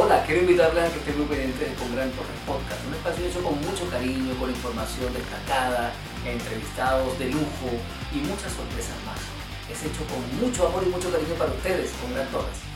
Hola, quiero invitarles a que estén muy pendientes de Con Gran Torres Podcast, un espacio hecho con mucho cariño, con información destacada, entrevistados de lujo y muchas sorpresas más. Es hecho con mucho amor y mucho cariño para ustedes, Con Gran Torres